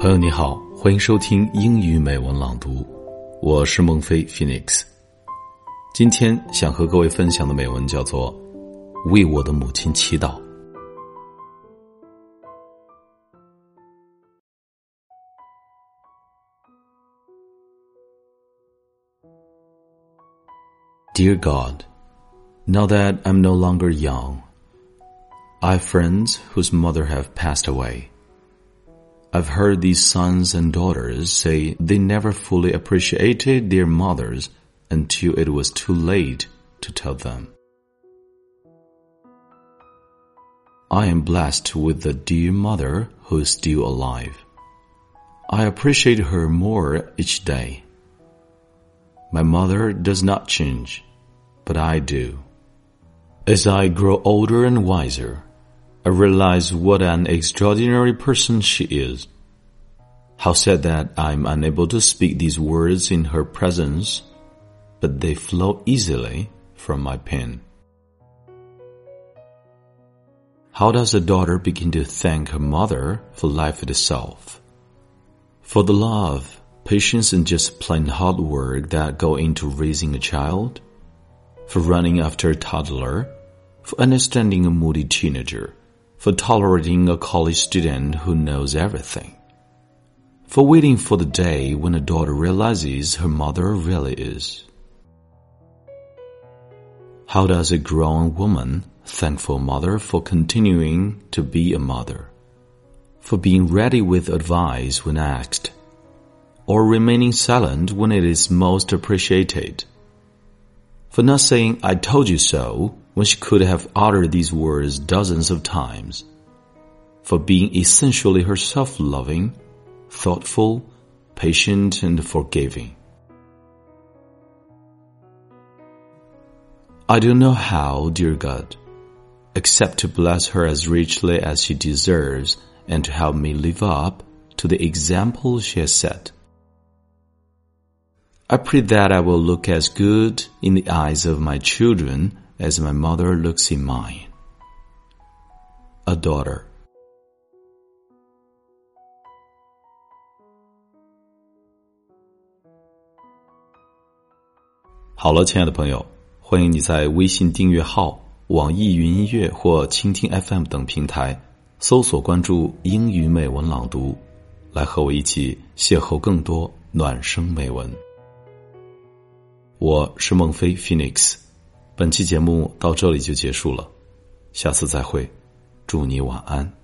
朋友你好，欢迎收听英语美文朗读，我是孟非 Phoenix。今天想和各位分享的美文叫做《为我的母亲祈祷》。Dear God, now that I'm no longer young，I've friends whose mother have passed away. I've heard these sons and daughters say they never fully appreciated their mothers until it was too late to tell them. I am blessed with a dear mother who is still alive. I appreciate her more each day. My mother does not change, but I do. As I grow older and wiser, realize what an extraordinary person she is. How sad that I'm unable to speak these words in her presence, but they flow easily from my pen. How does a daughter begin to thank her mother for life itself? For the love, patience, and just plain hard work that go into raising a child? For running after a toddler? For understanding a moody teenager? For tolerating a college student who knows everything, for waiting for the day when a daughter realizes her mother really is. How does a grown woman thankful mother for continuing to be a mother, for being ready with advice when asked, or remaining silent when it is most appreciated, for not saying I told you so when she could have uttered these words dozens of times, for being essentially herself loving, thoughtful, patient, and forgiving. I don't know how, dear God, except to bless her as richly as she deserves and to help me live up to the example she has set. I pray that I will look as good in the eyes of my children as my mother looks in mine. A daughter. 好了，亲爱的朋友，欢迎你在微信订阅号、网易云音乐或蜻蜓 FM 等平台搜索关注“英语美文朗读”，来和我一起邂逅更多暖声美文。我是孟非 Phoenix。本期节目到这里就结束了，下次再会，祝你晚安。